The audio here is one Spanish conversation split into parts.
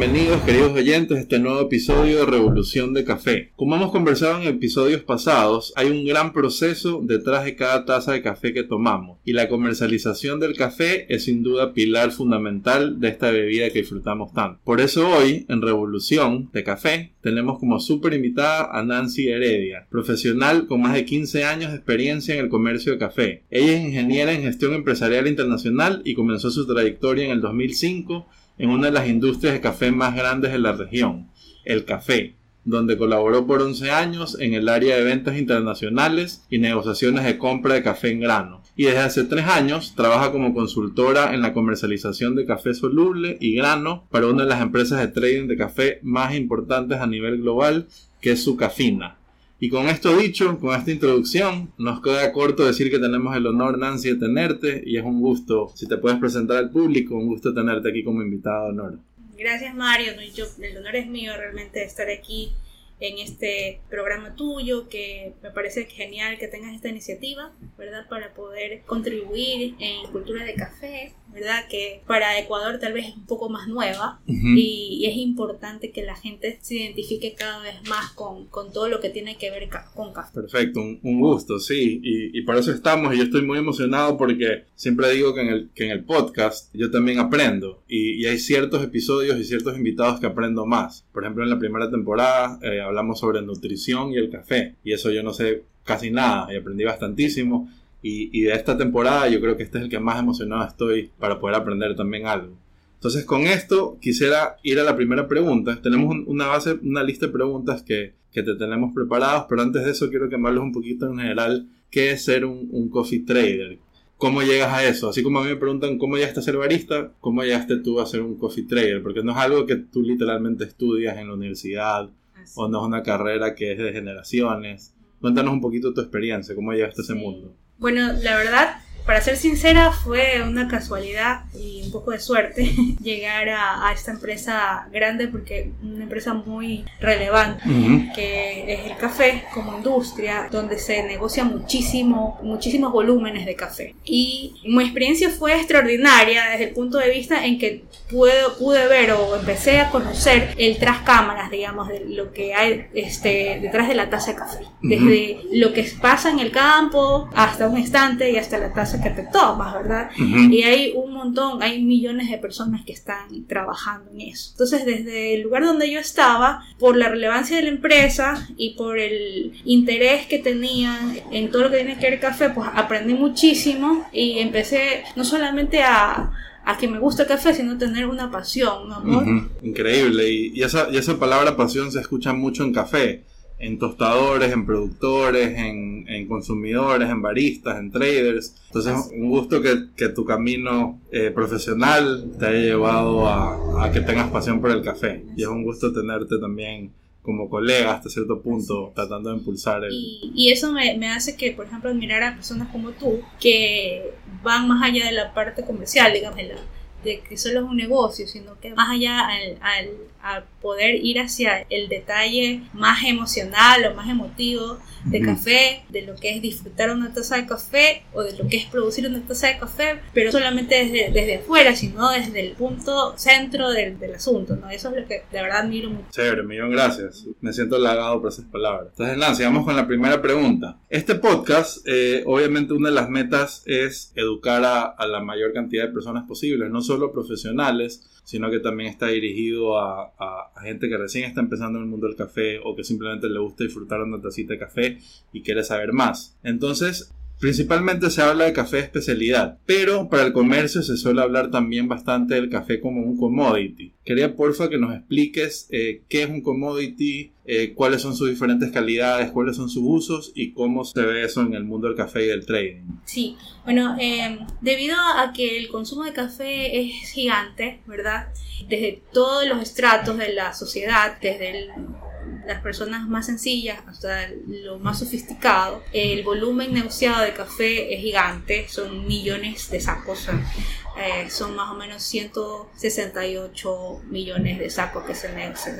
Bienvenidos queridos oyentes a este nuevo episodio de Revolución de Café. Como hemos conversado en episodios pasados, hay un gran proceso detrás de cada taza de café que tomamos y la comercialización del café es sin duda pilar fundamental de esta bebida que disfrutamos tanto. Por eso hoy, en Revolución de Café, tenemos como súper invitada a Nancy Heredia, profesional con más de 15 años de experiencia en el comercio de café. Ella es ingeniera en gestión empresarial internacional y comenzó su trayectoria en el 2005 en una de las industrias de café más grandes de la región, el café, donde colaboró por 11 años en el área de ventas internacionales y negociaciones de compra de café en grano. Y desde hace 3 años trabaja como consultora en la comercialización de café soluble y grano para una de las empresas de trading de café más importantes a nivel global, que es Sucafina. Y con esto dicho, con esta introducción, nos queda corto decir que tenemos el honor, Nancy, de tenerte y es un gusto, si te puedes presentar al público, un gusto tenerte aquí como invitado de honor. Gracias, Mario. el honor es mío realmente estar aquí en este programa tuyo, que me parece genial que tengas esta iniciativa, ¿verdad? Para poder contribuir en cultura de café, ¿verdad? Que para Ecuador tal vez es un poco más nueva y, es importante que la gente se identifique cada vez más con, con todo lo que tiene que ver con café. Perfecto, un, gusto, sí, y, y, por eso estamos y yo estoy muy emocionado porque siempre digo que en el, que en el podcast yo también aprendo y, y hay ciertos episodios y ciertos invitados que aprendo más. Por ejemplo, en la primera temporada eh, hablamos sobre nutrición y el café y eso yo no sé casi nada y aprendí bastantísimo y, de esta temporada yo creo que este es el que más emocionado estoy para poder aprender también algo. Entonces con esto quisiera ir a la primera pregunta. Tenemos una base, una lista de preguntas que, que te tenemos preparados, pero antes de eso quiero que me un poquito en general qué es ser un, un coffee trader. ¿Cómo llegas a eso? Así como a mí me preguntan cómo llegaste a ser barista, ¿cómo llegaste tú a ser un coffee trader? Porque no es algo que tú literalmente estudias en la universidad o no es una carrera que es de generaciones. Cuéntanos un poquito tu experiencia, cómo llegaste a ese mundo. Bueno, la verdad, para ser sincera, fue una casualidad y un poco de suerte llegar a, esta empresa grande porque una empresa muy relevante que es el café como industria donde se negocia muchísimo, muchísimos volúmenes de café. Y mi experiencia fue extraordinaria desde el punto de vista en que pude, pude ver o empecé a conocer el tras cámaras, digamos, de lo que hay este, detrás de la taza de café. Desde lo que pasa en el campo hasta un estante y hasta la taza que te tomas, ¿verdad? Y hay un montón, hay millones de personas que están trabajando en eso. Entonces, desde el lugar donde yo estaba, por la relevancia de la empresa y por el interés que tenían en todo lo que tiene que ver café, pues aprendí muchísimo y empecé no solamente a a que me gusta el café, sino tener una pasión, un amor. Increíble, y, y, esa, y esa palabra pasión se escucha mucho en café en tostadores, en productores, en, en, consumidores, en baristas, en traders. Entonces, un gusto que, que tu camino eh, profesional te haya llevado a, a, que tengas pasión por el café. Y es un gusto tenerte también como colega hasta cierto punto, tratando de impulsar el... Y, y eso me, me, hace que, por ejemplo, admirar a personas como tú, que van más allá de la parte comercial, digamos, de, la, de que solo es un negocio, sino que más allá al, al a poder ir hacia el detalle más emocional o más emotivo de café, de lo que es disfrutar una taza de café o de lo que es producir una taza de café, pero solamente desde, desde afuera, sino desde el punto centro del, del asunto, ¿no? Eso es lo que de verdad admiro mucho. Chévere, millón gracias. Me siento halagado por esas palabras. Entonces, Nancy, vamos con la primera pregunta. Este podcast, eh, obviamente una de las metas es educar a, a la mayor cantidad de personas posibles, no solo profesionales, sino que también está dirigido a, a, gente que recién está empezando en el mundo del café o que simplemente le gusta disfrutar una tacita de café y quiere saber más. Entonces, Principalmente se habla de café especialidad, pero para el comercio se suele hablar también bastante del café como un commodity. Quería porfa que nos expliques eh, qué es un commodity, eh, cuáles son sus diferentes calidades, cuáles son sus usos y cómo se ve eso en el mundo del café y del trading. Sí, bueno, em, debido a que el consumo de café es gigante, ¿verdad? Desde todos los estratos de la sociedad, desde las personas más sencillas hasta lo más sofisticado, el volumen negociado de café es gigante, son millones de sacos, eh, son más o menos 168 millones de sacos que se,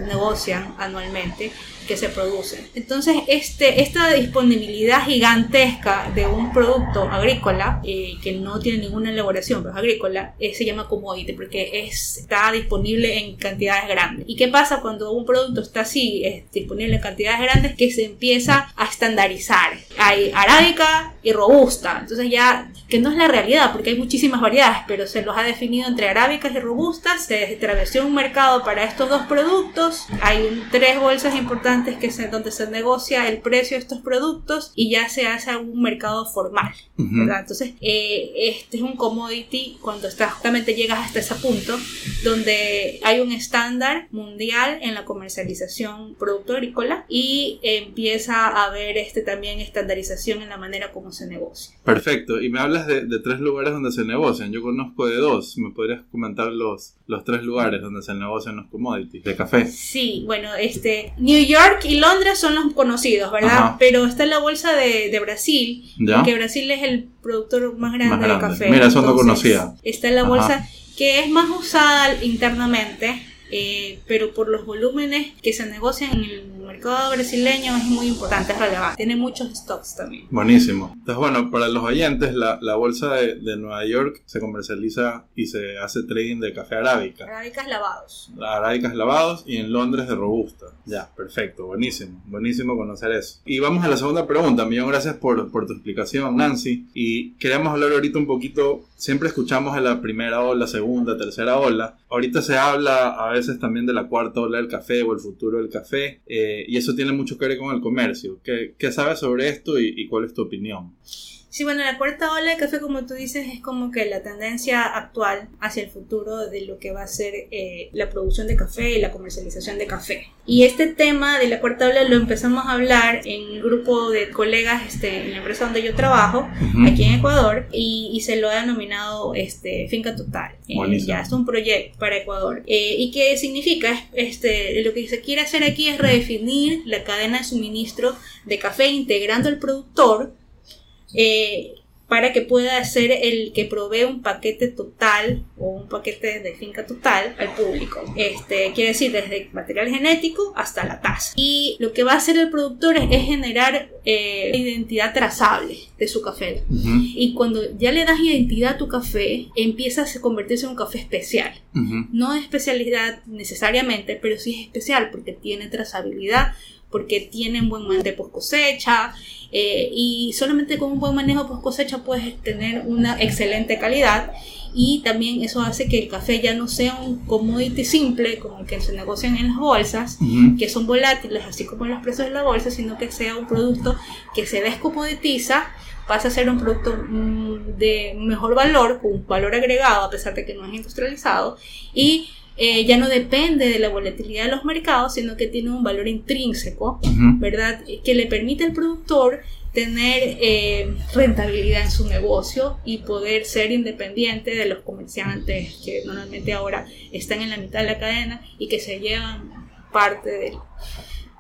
negocian anualmente, que se producen. Entonces, este, esta disponibilidad gigantesca de un producto agrícola, eh, que no tiene ninguna elaboración, pero es agrícola, eh, se llama commodity porque está disponible en cantidades grandes. ¿Y qué pasa cuando un producto está así, es disponible en cantidades grandes? Que se empieza a estandarizar. Hay arábica y robusta. Entonces ya, que no es la realidad, porque hay muchísimas variedades, pero se los ha definido entre arábicas y robustas, se estableció un mercado para estos dos productos, hay tres bolsas importantes que se, donde se negocia el precio de estos productos y ya se hace un mercado formal, Entonces, eh, este es un commodity cuando está, justamente llegas hasta ese punto donde hay un estándar mundial en la comercialización producto agrícola y empieza a haber este, también estandarización en la manera como se negocia. Perfecto, y me hablas de, de tres lugares donde se negocian, yo conozco de dos. ¿Me podrías comentar los, los tres lugares donde se negocian los commodities de café? Sí, bueno, este, New York y Londres son los conocidos, ¿verdad? Pero está la bolsa de, Brasil, que Brasil es el productor más grande, de café. Mira, eso no conocía. Está la bolsa que es más usada internamente, eh, pero por los volúmenes que se negocian en el mercado brasileño es muy importante, es relevante. Tiene muchos stocks también. Buenísimo. Entonces, bueno, para los oyentes, la, la bolsa de, de, Nueva York se comercializa y se hace trading de café arábica. Arábicas lavados. Arábicas lavados y en Londres de robusta. Ya, perfecto, buenísimo. Buenísimo conocer eso. Y vamos a la segunda pregunta. Millón gracias por, por tu explicación, Nancy. Y queremos hablar ahorita un poquito siempre escuchamos en la primera ola, segunda, tercera ola. Ahorita se habla a veces también de la cuarta ola del café o el futuro del café. Eh, y eso tiene mucho que ver con el comercio. ¿Qué, qué sabes sobre esto y cuál es tu opinión? Sí, bueno, la cuarta ola de café, como tú dices, es como que la tendencia actual hacia el futuro de lo que va a ser eh, la producción de café y la comercialización de café. Y este tema de la cuarta ola lo empezamos a hablar en un grupo de colegas este, en la empresa donde yo trabajo, aquí en Ecuador, y, se lo ha denominado este, Finca Total. Eh, ya es un proyecto para Ecuador. Eh, ¿Y qué significa? Este, lo que se quiere hacer aquí es redefinir la cadena de suministro de café integrando al productor eh, para que pueda ser el que provee un paquete total o un paquete de finca total al público. Este, quiere decir desde material genético hasta la tasa. Y lo que va a hacer el productor es, generar eh, identidad trazable de su café. Y cuando ya le das identidad a tu café, empieza a convertirse en un café especial. No de especialidad necesariamente, pero sí es especial porque tiene trazabilidad, porque tiene un buen manejo de post cosecha eh, y solamente con un buen manejo post cosecha puedes tener una excelente calidad y también eso hace que el café ya no sea un commodity simple como el que se negocian en las bolsas, que son volátiles así como los precios de la bolsa, sino que sea un producto que se descomoditiza pasa a ser un producto mm, de mejor valor, con un valor agregado, a pesar de que no es industrializado, y eh, ya no depende de la volatilidad de los mercados, sino que tiene un valor intrínseco, ¿verdad? Que le permite al productor tener eh, rentabilidad en su negocio y poder ser independiente de los comerciantes que normalmente ahora están en la mitad de la cadena y que se llevan parte del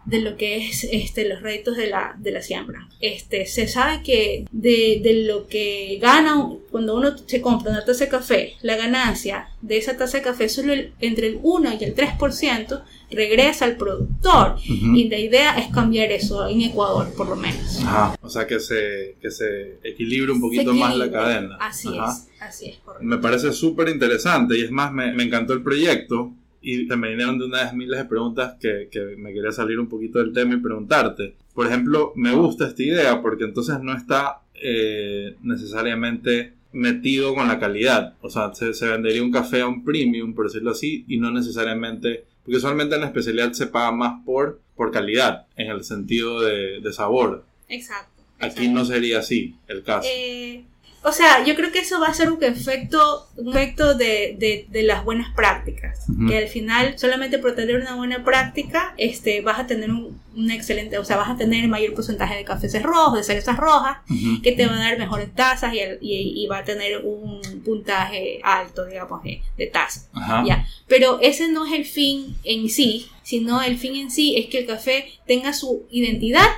de lo que es este, los réditos de la, de la siembra. Este, se sabe que de, de, lo que gana cuando uno se compra una taza de café, la ganancia de esa taza de café solo entre el 1 y el 3% regresa al productor. Y la idea es cambiar eso en Ecuador, por lo menos. o sea, que se, que se equilibre un poquito más la cadena. Así es, así es. Me parece súper interesante y es más, me, me encantó el proyecto y se me vinieron de una vez miles de preguntas que, que, me quería salir un poquito del tema y preguntarte. Por ejemplo, me gusta esta idea porque entonces no está eh, necesariamente metido con la calidad. O sea, se, se, vendería un café a un premium, por decirlo así, y no necesariamente, porque usualmente en la especialidad se paga más por, por calidad, en el sentido de, de sabor. Exacto. Aquí no sería así el caso. Eh, o sea, yo creo que eso va a ser un efecto, un efecto de, de, las buenas prácticas. Que al final, solamente por tener una buena práctica, este, vas a tener un, un excelente, o sea, vas a tener mayor porcentaje de cafés rojos, de cerezas rojas, que te van a dar mejores tazas y, y, va a tener un puntaje alto, digamos, de, de taza. ¿ya? Pero ese no es el fin en sí, sino el fin en sí es que el café tenga su identidad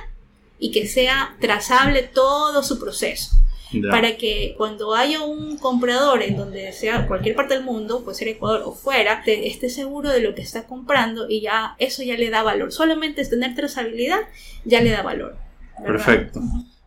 y que sea trazable todo su proceso. Para que cuando haya un comprador en donde sea cualquier parte del mundo, puede ser Ecuador o fuera, esté seguro de lo que está comprando y ya eso ya le da valor. Solamente es tener trazabilidad ya le da valor. Perfecto.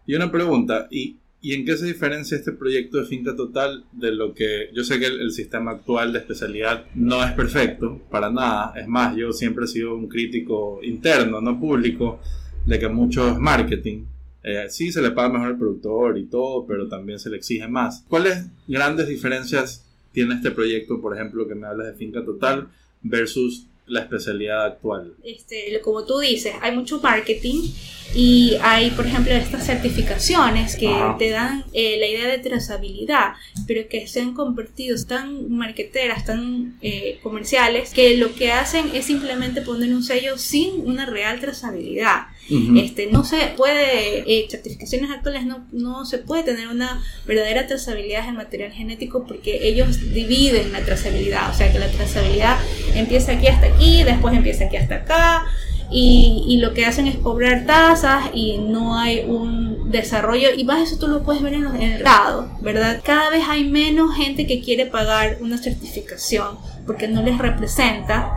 Y una pregunta, ¿y, ¿y, en qué se diferencia este proyecto de finca total de lo que yo sé que el, sistema actual de especialidad no es perfecto, para nada? Es más, yo siempre he sido un crítico interno, no público, de que mucho es marketing eh, sí, se le paga mejor al productor y todo, pero también se le exige más. ¿Cuáles grandes diferencias tiene este proyecto, por ejemplo, que me hablas de finca total versus la especialidad actual? Este, como tú dices, hay mucho marketing y hay, por ejemplo, estas certificaciones que te dan eh, la idea de trazabilidad, pero que se han convertido tan marqueteras, tan eh, comerciales, que lo que hacen es simplemente poner un sello sin una real trazabilidad este, no se puede, eh, certificaciones actuales no, no se puede tener una verdadera trazabilidad del material genético porque ellos dividen la trazabilidad, o sea que la trazabilidad empieza aquí hasta aquí, después empieza aquí hasta acá, y, y, lo que hacen es cobrar tasas y no hay un desarrollo. Y más eso tú lo puedes ver en, en el lado, ¿verdad? Cada vez hay menos gente que quiere pagar una certificación porque no les representa,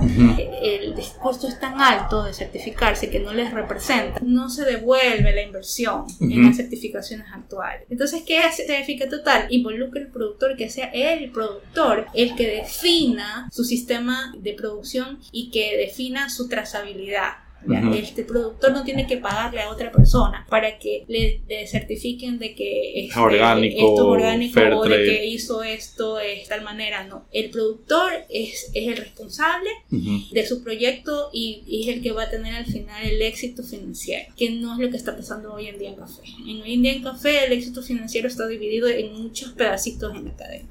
el discurso es tan alto de certificarse que no les representa, no se devuelve la inversión en las certificaciones actuales. Entonces, ¿qué es certifica total? Involucra al productor, que sea el productor el que defina su sistema de producción y que defina su trazabilidad. Este productor no tiene que pagarle a otra persona para que le, certifiquen de que este, orgánico, esto es orgánico o de que hizo esto de tal manera. No, el productor es, es el responsable de su proyecto y, es el que va a tener al final el éxito financiero, que no es lo que está pasando hoy en día en café. En hoy en día en café el éxito financiero está dividido en muchos pedacitos en la cadena.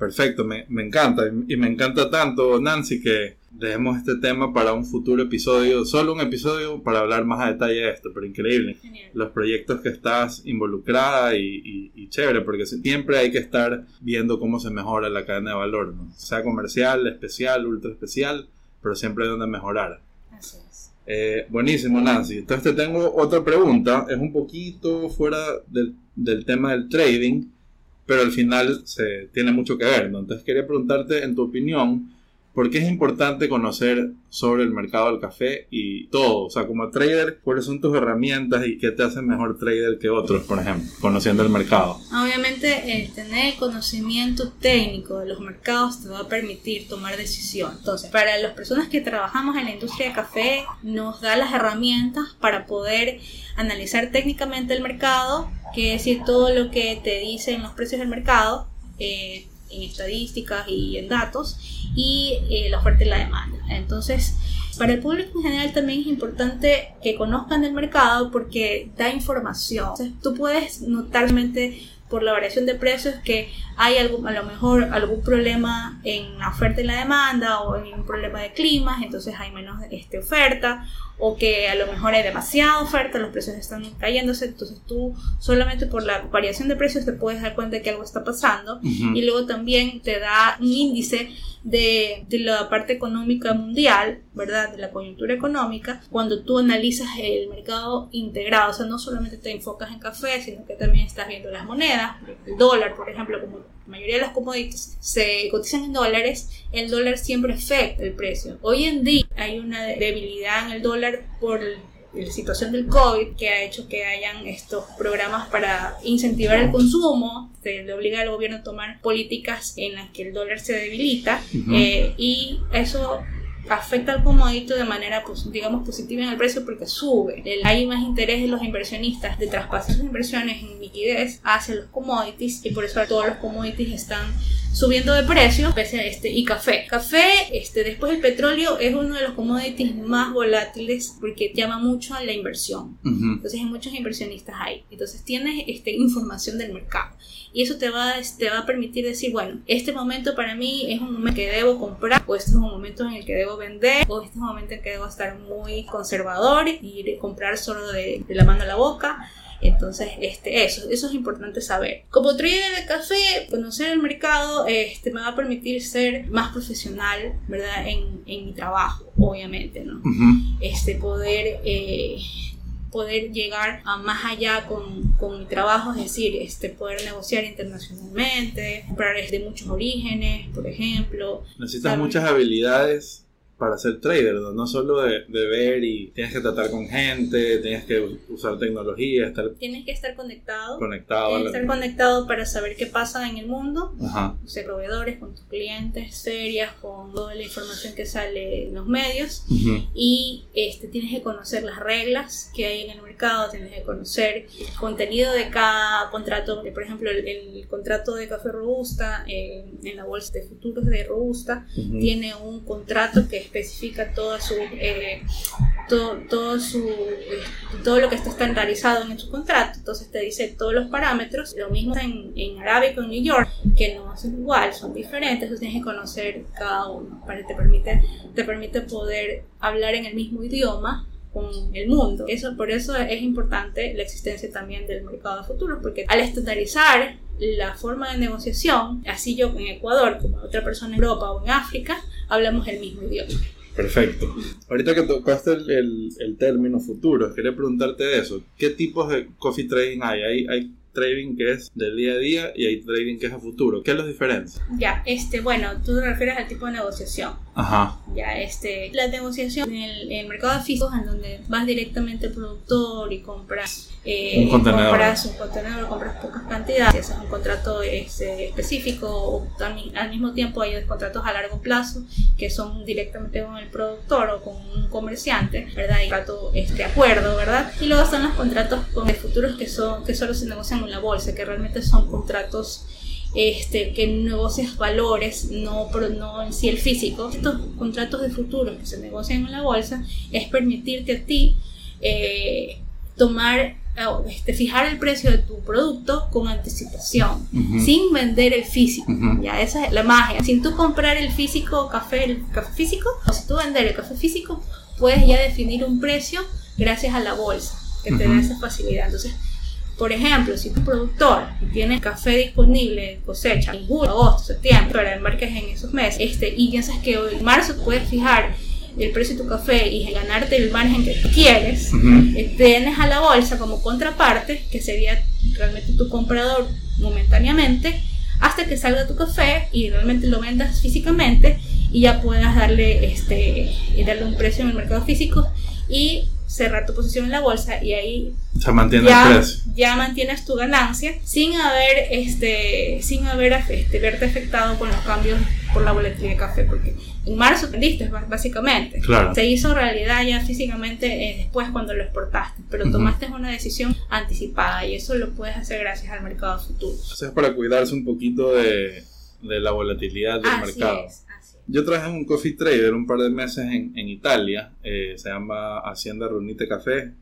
Perfecto, me, me encanta y me encanta tanto, Nancy, que dejemos este tema para un futuro episodio, solo un episodio para hablar más a detalle de esto, pero increíble. Los proyectos que estás involucrada y, y, chévere, porque siempre hay que estar viendo cómo se mejora la cadena de valor, ¿no? sea comercial, especial, ultra especial, pero siempre hay donde mejorar. Así es. Eh, buenísimo, Nancy. Entonces te tengo otra pregunta, es un poquito fuera del, del tema del trading, pero al final se tiene mucho que ver. Entonces quería preguntarte, en tu opinión, ¿Por qué es importante conocer sobre el mercado del café y todo? O sea, como trader, ¿cuáles son tus herramientas y qué te hace mejor trader que otros, por ejemplo, conociendo el mercado? Obviamente, el tener conocimiento técnico de los mercados te va a permitir tomar decisión. Entonces, para las personas que trabajamos en la industria de café, nos da las herramientas para poder analizar técnicamente el mercado, que decir, todo lo que te dicen los precios del mercado. Eh, en estadísticas y en datos y eh, la oferta y la demanda. Entonces, para el público en general también es importante que conozcan el mercado porque da información. tú puedes notarmente por la variación de precios que hay algo, a lo mejor algún problema en la oferta y la demanda o en un problema de clima, entonces hay menos este, oferta o que a lo mejor hay demasiada oferta, los precios están cayéndose, entonces tú solamente por la variación de precios te puedes dar cuenta de que algo está pasando y luego también te da un índice de, de, la parte económica mundial, ¿verdad? De la coyuntura económica, cuando tú analizas el mercado integrado, o sea, no solamente te enfocas en café, sino que también estás viendo las monedas, el dólar, por ejemplo, como la mayoría de las commodities se cotizan en dólares, el dólar siempre afecta el precio. Hoy en día hay una debilidad en el dólar por la situación del COVID que ha hecho que hayan estos programas para incentivar el consumo, se le obliga al gobierno a tomar políticas en las que el dólar se debilita eh, y eso afecta al comodito de manera, pues, digamos, positiva en el precio porque sube. Hay más interés de los inversionistas de traspasar sus inversiones en liquidez hacia los commodities y por eso todos los commodities están subiendo de precio, este, y café. Café, este, después el petróleo es uno de los commodities más volátiles porque llama mucho a la inversión. Entonces hay muchos inversionistas ahí. Entonces tienes este, información del mercado. Y eso te va, te va a permitir decir, bueno, este momento para mí es un momento que debo comprar, o este es un momento en el que debo vender, o este es un momento en que debo estar muy conservador y comprar solo de, de la mano a la boca entonces, este, eso, eso es importante saber. Como trader de café, conocer el mercado este, me va a permitir ser más profesional, ¿verdad? En, en mi trabajo, obviamente, ¿no? Este, poder... Eh, poder llegar a más allá con, con, mi trabajo, es decir, este, poder negociar internacionalmente, comprar de muchos orígenes, por ejemplo. Necesitas muchas habilidades para ser trader, ¿no? solo de, ver y tienes que tratar con gente, tienes que usar tecnología, estar... Tienes que estar conectado. Conectado. Tienes que estar conectado para saber qué pasa en el mundo, Ajá. ser proveedores, con tus clientes, ferias, con toda la información que sale en los medios y este, tienes que conocer las reglas que hay en el mercado, tienes que conocer el contenido de cada contrato, por ejemplo, el, contrato de café robusta eh, en la bolsa de futuros de robusta tiene un contrato que es especifica toda su, eh, todo, todo, su, todo lo que está estandarizado en su contrato. Entonces te dice todos los parámetros. Lo mismo en, en Arábico, en New York, que no son igual, son diferentes. Entonces tienes que conocer cada uno. Para te permite, te permite poder hablar en el mismo idioma con el mundo. Eso, por eso es importante la existencia también del mercado de futuros, porque al estandarizar la forma de negociación, así yo en Ecuador como otra persona en Europa o en África, hablamos el mismo idioma. Perfecto. Ahorita que tocaste el, el, término futuro, quería preguntarte de eso. ¿Qué tipos de coffee trading hay? ¿Hay, hay trading que es del día a día y hay trading que es a futuro. ¿Qué los diferencia? Ya, este, bueno, tú te refieres al tipo de negociación. Ajá. Ya, este, la negociación en el, en el mercado físico en donde vas directamente al productor y compras eh, un contenedor. compras un contenedor, compras pocas cantidades, haces un contrato este, específico o al mismo tiempo hay contratos a largo plazo que son directamente con el productor o con un comerciante, ¿verdad? Y trato este acuerdo, ¿verdad? Y luego están los contratos con el futuros que son que solo se negocian en la bolsa, que realmente son contratos este, que negocias valores, no, no en sí el físico. Estos contratos de futuros que se negocian en la bolsa es permitirte a ti eh, tomar este, fijar el precio de tu producto con anticipación, sin vender el físico. Ya, esa es la magia. Sin tú comprar el físico, café, el café físico, o si tú vender el café físico, puedes ya definir un precio gracias a la bolsa, que te da esa facilidad. Entonces, por ejemplo, si tu productor tiene café disponible cosecha en julio, agosto, septiembre, para embarques en esos meses, este, y piensas que en marzo puedes fijar el precio de tu café y ganarte el margen que quieres, eh, tienes a la bolsa como contraparte, que sería realmente tu comprador momentáneamente, hasta que salga tu café y realmente lo vendas físicamente y ya puedas darle, este, darle un precio en el mercado físico y cerrar tu posición en la bolsa y ahí se mantiene ya, ya mantienes tu ganancia sin haber este sin haber este, verte afectado con los cambios por la volatilidad de café porque en marzo vendiste básicamente. Se hizo realidad ya físicamente eh, después cuando lo exportaste pero tomaste una decisión anticipada y eso lo puedes hacer gracias al mercado futuro. O es para cuidarse un poquito de, de la volatilidad del mercado yo trabajé en un coffee trader un par de meses en, en Italia, eh, se llama Hacienda Runite Café.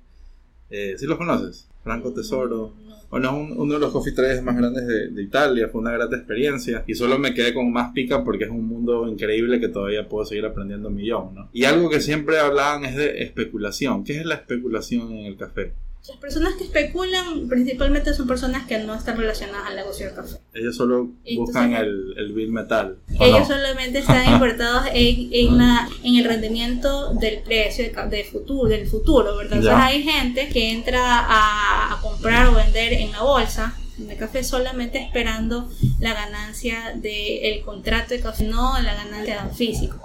Eh, ¿Sí los conoces? Franco Tesoro. Bueno, es uno de los coffee traders más grandes de, de, Italia, fue una gran experiencia y solo me quedé con más pica porque es un mundo increíble que todavía puedo seguir aprendiendo un millón, ¿no? Y algo que siempre hablaban es de especulación. ¿Qué es la especulación en el café? Las personas que especulan principalmente son personas que no están relacionadas al negocio del café. Ellos solo buscan el, el bill metal. Ellos solamente están importados en, en, la, en, el rendimiento del precio de, futuro, del futuro, ¿verdad? Entonces hay gente que entra a, a comprar o vender en la bolsa de café solamente esperando la ganancia del contrato de café, no la ganancia físico.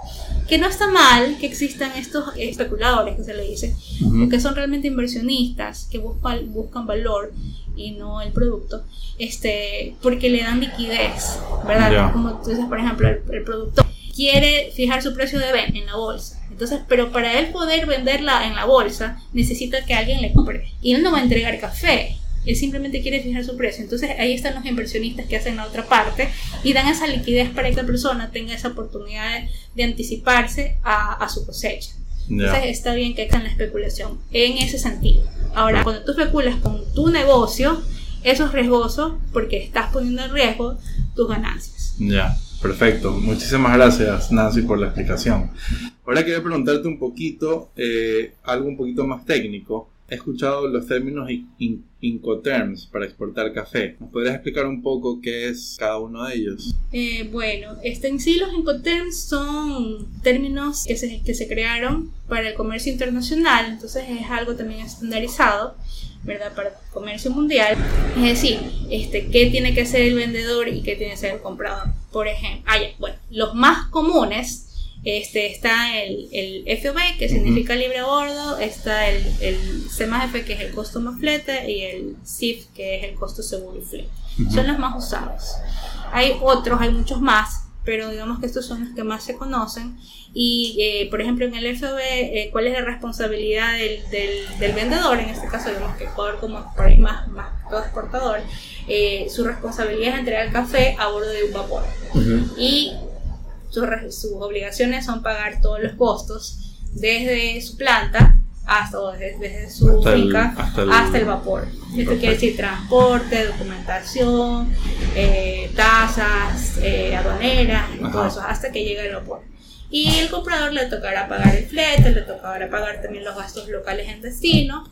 Que no está mal que existan estos especuladores, que se le dice, que son realmente inversionistas, que buscan, buscan valor y no el producto, este, porque le dan liquidez, ¿verdad? Como tú dices, por ejemplo, el, productor quiere fijar su precio de venta en la bolsa. Entonces, pero para él poder venderla en la bolsa, necesita que alguien le compre. Y él no va a entregar café, él simplemente quiere fijar su precio. Entonces ahí están los inversionistas que hacen la otra parte y dan esa liquidez para que la persona tenga esa oportunidad de, anticiparse a, su cosecha. Entonces está bien que hagan la especulación en ese sentido. Ahora, cuando tú especulas con tu negocio, eso es riesgoso porque estás poniendo en riesgo tus ganancias. Ya, perfecto. Muchísimas gracias, Nancy, por la explicación. Ahora quería preguntarte un poquito, eh, algo un poquito más técnico. He escuchado los términos Incoterms para exportar café. ¿Nos podrías explicar un poco qué es cada uno de ellos? Eh, bueno, este, en sí los Incoterms son términos que se, que se crearon para el comercio internacional, entonces es algo también estandarizado. ¿verdad? Para el comercio mundial. Es decir, este, qué tiene que hacer el vendedor y qué tiene que hacer el comprador. Por ejemplo, ah, bueno, los más comunes este, está el, el FOB, que significa libre a bordo, está el, el CMF, que es el costo más flete, y el CIF, que es el costo seguro y flete. Son los más usados. Hay otros, hay muchos más, pero digamos que estos son los que más se conocen. Y, eh, por ejemplo, en el FOB, eh, ¿cuál es la responsabilidad del, del, vendedor? En este caso, digamos que Ecuador como por ahí más, más exportador, eh, su responsabilidad es entregar el café a bordo de un vapor. Y sus, obligaciones son pagar todos los costos desde su planta hasta desde, su finca hasta, el, vapor. Esto quiere decir transporte, documentación, eh, tasas, eh, aduaneras, todo eso, hasta que llegue al vapor. Y el comprador le tocará pagar el flete, le tocará pagar también los gastos locales en destino,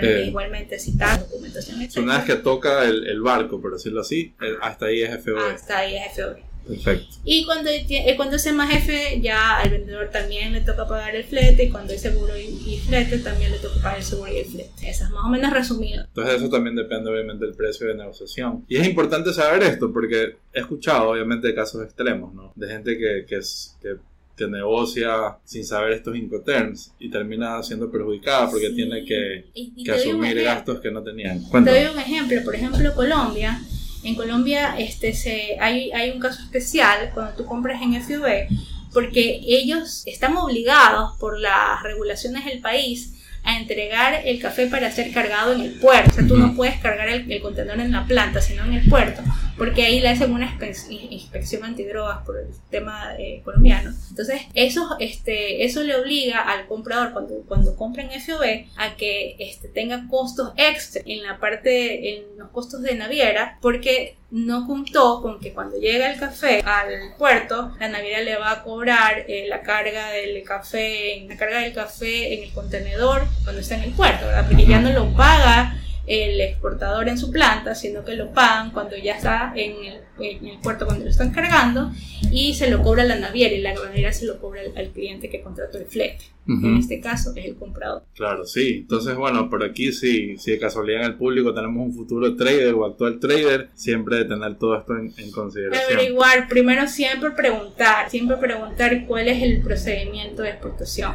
eh, igualmente citar documentación. Una vez que toca el, barco, por decirlo así, hasta ahí es FOB. Hasta ahí es FOB. Perfecto. Y cuando, eh, cuando es más jefe, ya al vendedor también le toca pagar el flete. Y cuando hay seguro y, flete, también le toca pagar el seguro y el flete. Esa es más o menos resumido. Entonces, eso también depende, obviamente, del precio de negociación. Y es importante saber esto porque he escuchado, obviamente, casos extremos, ¿no? De gente que, que, es, que que negocia sin saber estos incoterms y termina siendo perjudicada porque tiene que, que asumir gastos que no tenían. Te doy un ejemplo, por ejemplo Colombia en Colombia este, se, hay, hay un caso especial cuando tú compras en FV porque ellos están obligados por las regulaciones del país a entregar el café para ser cargado en el puerto. O sea, tú no puedes cargar el, contenedor en la planta, sino en el puerto, porque ahí le hacen una inspección antidrogas por el tema eh, colombiano. Entonces, eso, este, eso le obliga al comprador, cuando, cuando compra en FOB, a que este, tenga costos extra en la parte, en los costos de naviera, porque no contó con que cuando llega el café al puerto, la naviera le va a cobrar eh, la carga del café, la carga del café en el contenedor cuando está en el puerto, ¿verdad? Porque ya no lo paga el exportador en su planta, sino que lo pagan cuando ya está en el, puerto, cuando lo están cargando, y se lo cobra la naviera y la naviera se lo cobra al, cliente que contrató el flete. En este caso es el comprador. Claro, sí. Entonces, bueno, por aquí sí, si de casualidad en el público tenemos un futuro trader o actual trader, siempre de tener todo esto en, en consideración. Averiguar, primero siempre preguntar, siempre preguntar cuál es el procedimiento de exportación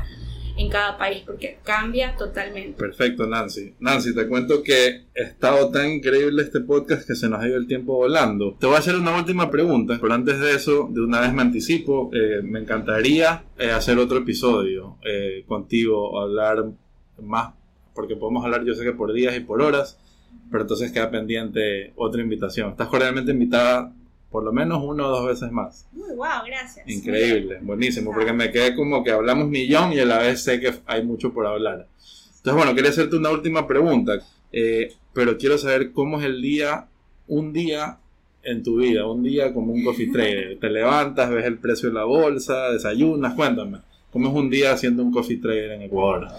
en cada país porque cambia totalmente. Perfecto, Nancy. Nancy, te cuento que ha estado tan increíble este podcast que se nos ha ido el tiempo volando. Te voy a hacer una última pregunta, pero antes de eso, de una vez me anticipo, eh, me encantaría eh, hacer otro episodio eh, contigo, hablar más, porque podemos hablar yo sé que por días y por horas, pero entonces queda pendiente otra invitación. Estás cordialmente invitada por lo menos una o dos veces más. Muy wow, gracias. Increíble, buenísimo, porque me quedé como que hablamos millón y a la vez sé que hay mucho por hablar. Entonces, bueno, quería hacerte una última pregunta, eh, pero quiero saber cómo es el día, un día en tu vida, un día como un coffee trader. Te levantas, ves el precio de la bolsa, desayunas, cuéntame. ¿Cómo es un día haciendo un coffee trader en Ecuador?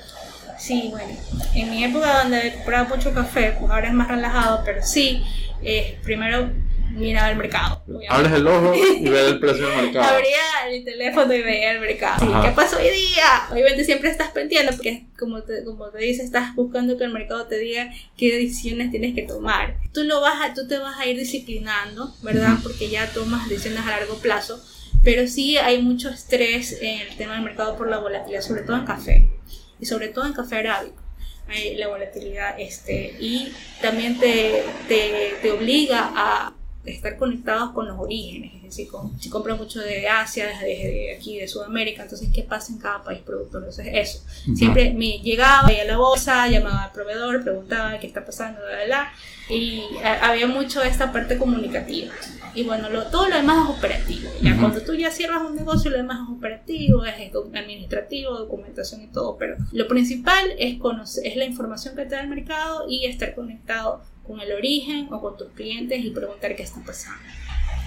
Sí, bueno, en mi época donde compraba mucho café, pues ahora es más relajado, pero sí, eh, primero miraba el mercado. Abres el ojo y ves el precio del mercado. Abría el teléfono y veía el mercado. ¿Qué pasó hoy día? Obviamente siempre estás pendiente porque como te, como te dice, estás buscando que el mercado te diga qué decisiones tienes que tomar. Tú, lo vas a, tú te vas a ir disciplinando, ¿verdad? Porque ya tomas decisiones a largo plazo. Pero sí hay mucho estrés en el tema del mercado por la volatilidad, sobre todo en café. Y sobre todo en café arábico la volatilidad este y también te, te, te obliga a estar conectados con los orígenes, es decir, si compran mucho de Asia, desde aquí de Sudamérica, entonces qué pasa en cada país productor, entonces eso, siempre me llegaba, a la bolsa, llamaba al proveedor, preguntaba qué está pasando, bla, y había mucho esta parte comunicativa. Y bueno, todo lo demás es operativo. Ya cuando tú ya cierras un negocio, lo demás es operativo, es administrativo, documentación y todo. Pero lo principal es conocer, es la información que te da el mercado y estar conectado con el origen o con tus clientes y preguntar qué está pasando.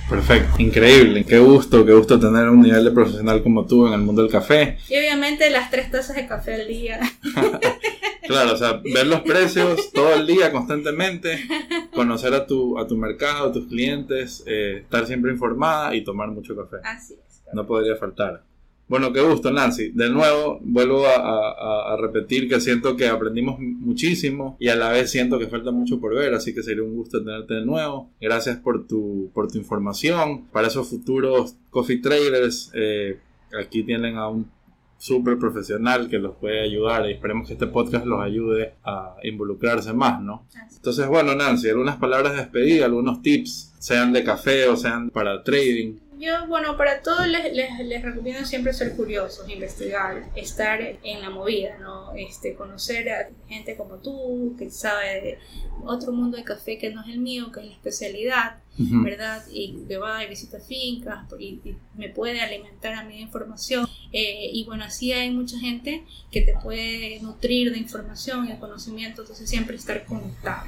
Perfecto, increíble, qué gusto, qué gusto tener un nivel de profesional como tú en el mundo del café. Y obviamente las tres tazas de café al día. claro, o sea, ver los precios todo el día, constantemente, conocer a tu, a tu mercado, a tus clientes, eh, estar siempre informada y tomar mucho café. Así es. No podría faltar. Bueno, qué gusto, Nancy. De nuevo, vuelvo a, repetir que siento que aprendimos muchísimo y a la vez siento que falta mucho por ver, así que sería un gusto tenerte de nuevo. Gracias por tu, por tu información. Para esos futuros coffee traders, eh, aquí tienen a un súper profesional que los puede ayudar y esperemos que este podcast los ayude a involucrarse más, ¿no? Entonces, bueno, Nancy, algunas palabras de despedida, algunos tips, sean de café o sean para trading. Yo, bueno, para todos les, les, recomiendo siempre ser curiosos, investigar, estar en la movida, ¿no? Este, conocer a gente como tú, que sabe de otro mundo de café que no es el mío, que es la especialidad, ¿verdad? Y que va y visita fincas y, me puede alimentar a mí de información. Eh, y bueno, así hay mucha gente que te puede nutrir de información y de conocimiento, entonces siempre estar conectado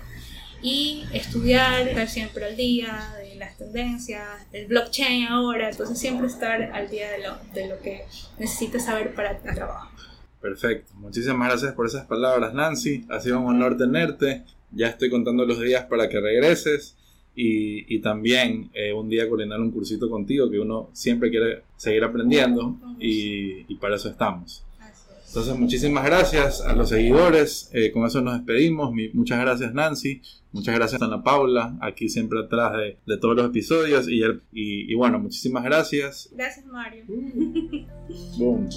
y estudiar, estar siempre al día de las tendencias, el blockchain ahora, entonces siempre estar al día de lo, de lo que necesitas saber para el trabajo. Perfecto, muchísimas gracias por esas palabras Nancy, ha sido un honor tenerte, ya estoy contando los días para que regreses y, y también eh, un día coordinar un cursito contigo que uno siempre quiere seguir aprendiendo y, y para eso estamos. Entonces, muchísimas gracias a los seguidores. Eh, con eso nos despedimos. Muchas gracias, Nancy. Muchas gracias, Ana Paula, aquí siempre atrás de, todos los episodios. Y, y, bueno, muchísimas gracias. Gracias, Mario. Boom.